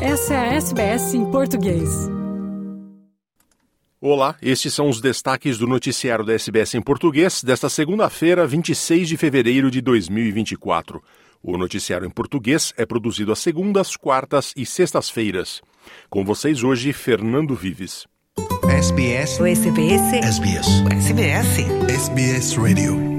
Essa é a SBS em português. Olá, estes são os destaques do noticiário da SBS em português desta segunda-feira, 26 de fevereiro de 2024. O noticiário em português é produzido às segundas, quartas e sextas-feiras. Com vocês hoje, Fernando Vives. SBS. O SBS. SBS. SBS. SBS Radio.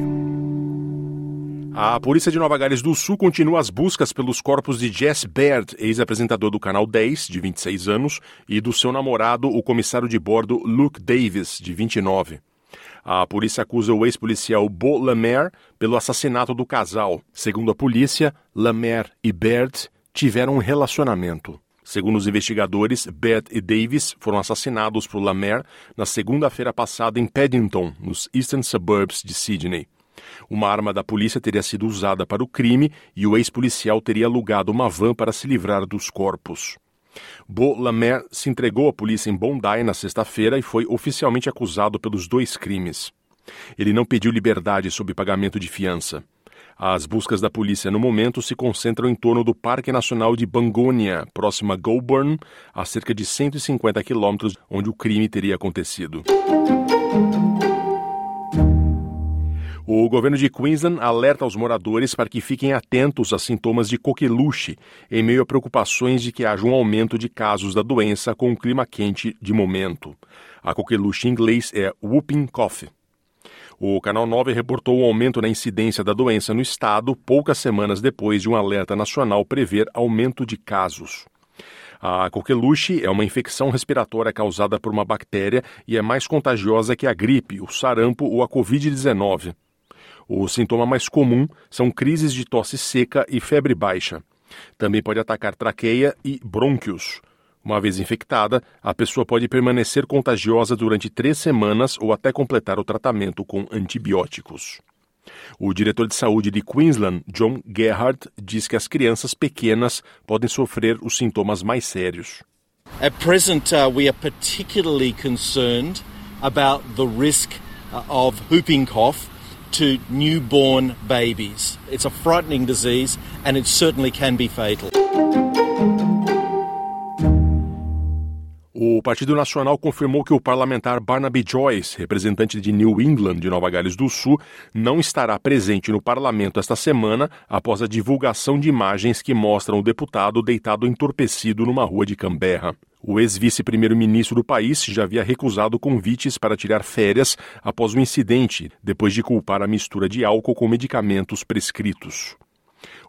A polícia de Nova Gales do Sul continua as buscas pelos corpos de Jess Baird, ex-apresentador do Canal 10, de 26 anos, e do seu namorado, o comissário de bordo Luke Davis, de 29. A polícia acusa o ex-policial Bo Lamer pelo assassinato do casal. Segundo a polícia, Lamer e Baird tiveram um relacionamento. Segundo os investigadores, Baird e Davis foram assassinados por Lamer na segunda-feira passada em Paddington, nos Eastern Suburbs de Sydney. Uma arma da polícia teria sido usada para o crime e o ex-policial teria alugado uma van para se livrar dos corpos. Bo Lamer se entregou à polícia em Bondi na sexta-feira e foi oficialmente acusado pelos dois crimes. Ele não pediu liberdade sob pagamento de fiança. As buscas da polícia no momento se concentram em torno do Parque Nacional de Bangonia, próximo a Goulburn, a cerca de 150 quilômetros onde o crime teria acontecido. O governo de Queensland alerta aos moradores para que fiquem atentos a sintomas de coqueluche, em meio a preocupações de que haja um aumento de casos da doença com o clima quente de momento. A coqueluche em inglês é whooping cough. O Canal 9 reportou o um aumento na incidência da doença no estado poucas semanas depois de um alerta nacional prever aumento de casos. A coqueluche é uma infecção respiratória causada por uma bactéria e é mais contagiosa que a gripe, o sarampo ou a Covid-19. O sintoma mais comum são crises de tosse seca e febre baixa. Também pode atacar traqueia e brônquios. Uma vez infectada, a pessoa pode permanecer contagiosa durante três semanas ou até completar o tratamento com antibióticos. O diretor de saúde de Queensland, John Gerhardt, diz que as crianças pequenas podem sofrer os sintomas mais sérios. At present, uh, we are particularly concerned about the risk uh, of whooping cough to newborn babies. It's a frightening disease and it certainly can be fatal. O Partido Nacional confirmou que o parlamentar Barnaby Joyce, representante de New England de Nova Gales do Sul, não estará presente no parlamento esta semana após a divulgação de imagens que mostram o deputado deitado entorpecido numa rua de Canberra. O ex-vice-primeiro-ministro do país já havia recusado convites para tirar férias após o incidente, depois de culpar a mistura de álcool com medicamentos prescritos.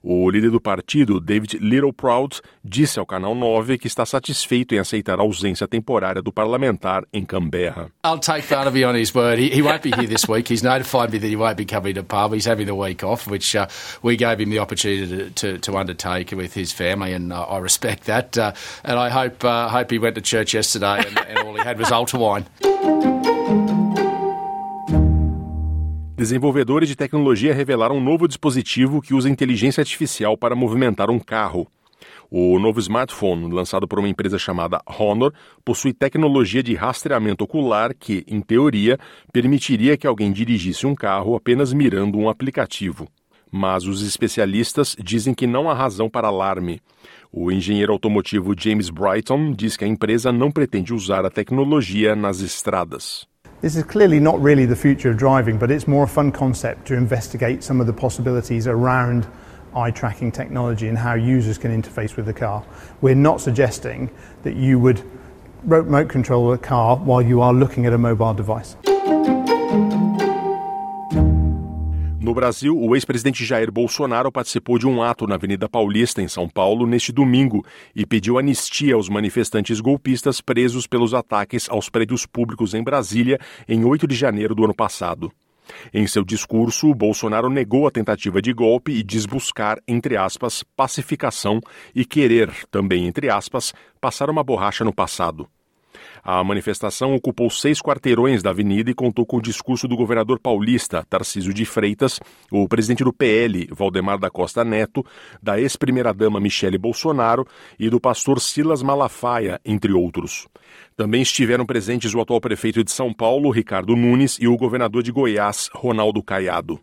O líder do partido, David Littleproud, disse ao Canal 9 que está satisfeito em aceitar a ausência temporária do parlamentar em Canberra. I'll take Barnaby on his word. He, he won't be here this week. He's notified me that he won't be coming to pub. He's having the week off, which uh, we gave him the opportunity to, to, to, undertake with his family, and uh, I respect that. Uh, and I hope uh, hope he went to church yesterday and, and all he had was altar wine. Desenvolvedores de tecnologia revelaram um novo dispositivo que usa inteligência artificial para movimentar um carro. O novo smartphone, lançado por uma empresa chamada Honor, possui tecnologia de rastreamento ocular que, em teoria, permitiria que alguém dirigisse um carro apenas mirando um aplicativo. Mas os especialistas dizem que não há razão para alarme. O engenheiro automotivo James Brighton diz que a empresa não pretende usar a tecnologia nas estradas. This is clearly not really the future of driving, but it's more a fun concept to investigate some of the possibilities around eye tracking technology and how users can interface with the car. We're not suggesting that you would remote control a car while you are looking at a mobile device. No Brasil, o ex-presidente Jair Bolsonaro participou de um ato na Avenida Paulista, em São Paulo, neste domingo e pediu anistia aos manifestantes golpistas presos pelos ataques aos prédios públicos em Brasília em 8 de janeiro do ano passado. Em seu discurso, Bolsonaro negou a tentativa de golpe e diz buscar, entre aspas, pacificação e querer, também entre aspas, passar uma borracha no passado. A manifestação ocupou seis quarteirões da avenida e contou com o discurso do governador paulista, Tarcísio de Freitas, o presidente do PL, Valdemar da Costa Neto, da ex-primeira-dama Michele Bolsonaro e do pastor Silas Malafaia, entre outros. Também estiveram presentes o atual prefeito de São Paulo, Ricardo Nunes, e o governador de Goiás, Ronaldo Caiado.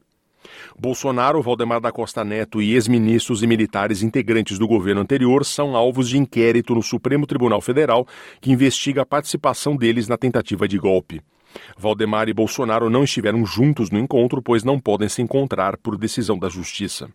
Bolsonaro, Valdemar da Costa Neto e ex-ministros e militares integrantes do governo anterior são alvos de inquérito no Supremo Tribunal Federal, que investiga a participação deles na tentativa de golpe. Valdemar e Bolsonaro não estiveram juntos no encontro, pois não podem se encontrar por decisão da Justiça.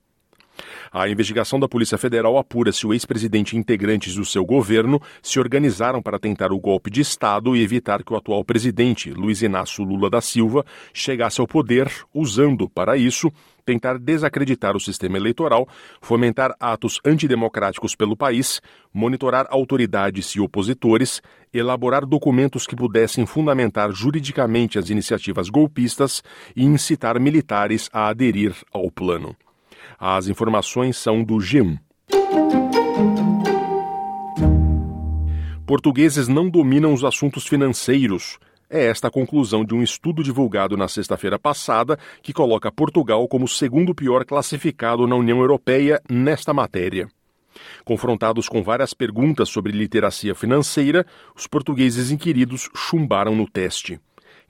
A investigação da Polícia Federal apura se o ex-presidente e integrantes do seu governo se organizaram para tentar o golpe de Estado e evitar que o atual presidente, Luiz Inácio Lula da Silva, chegasse ao poder, usando, para isso, tentar desacreditar o sistema eleitoral, fomentar atos antidemocráticos pelo país, monitorar autoridades e opositores, elaborar documentos que pudessem fundamentar juridicamente as iniciativas golpistas e incitar militares a aderir ao plano. As informações são do G1. Portugueses não dominam os assuntos financeiros. É esta a conclusão de um estudo divulgado na sexta-feira passada que coloca Portugal como o segundo pior classificado na União Europeia nesta matéria. Confrontados com várias perguntas sobre literacia financeira, os portugueses inquiridos chumbaram no teste.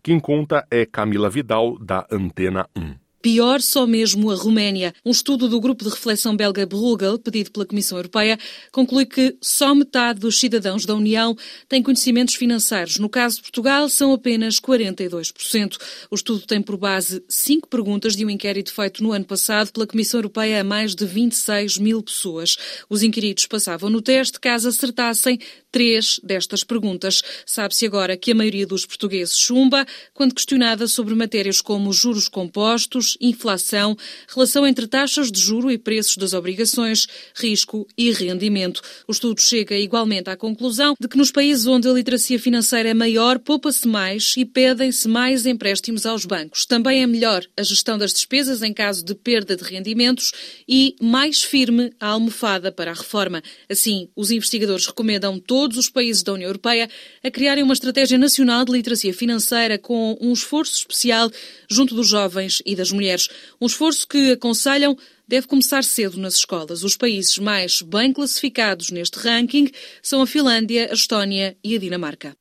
Quem conta é Camila Vidal, da Antena 1. Pior só mesmo a Roménia. Um estudo do grupo de reflexão belga Bruegel, pedido pela Comissão Europeia, conclui que só metade dos cidadãos da União têm conhecimentos financeiros. No caso de Portugal, são apenas 42%. O estudo tem por base cinco perguntas de um inquérito feito no ano passado pela Comissão Europeia a mais de 26 mil pessoas. Os inquiridos passavam no teste caso acertassem três destas perguntas. Sabe-se agora que a maioria dos portugueses chumba quando questionada sobre matérias como juros compostos, inflação, relação entre taxas de juro e preços das obrigações, risco e rendimento. O estudo chega igualmente à conclusão de que nos países onde a literacia financeira é maior, poupa-se mais e pedem-se mais empréstimos aos bancos. Também é melhor a gestão das despesas em caso de perda de rendimentos e mais firme a almofada para a reforma. Assim, os investigadores recomendam todos os países da União Europeia a criarem uma estratégia nacional de literacia financeira com um esforço especial junto dos jovens e das mulheres mulheres. Um esforço que aconselham deve começar cedo nas escolas. Os países mais bem classificados neste ranking são a Finlândia, a Estónia e a Dinamarca.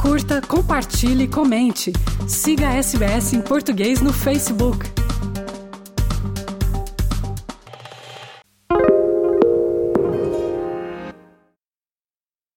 Curta, compartilhe, comente. Siga a SBS em português no Facebook.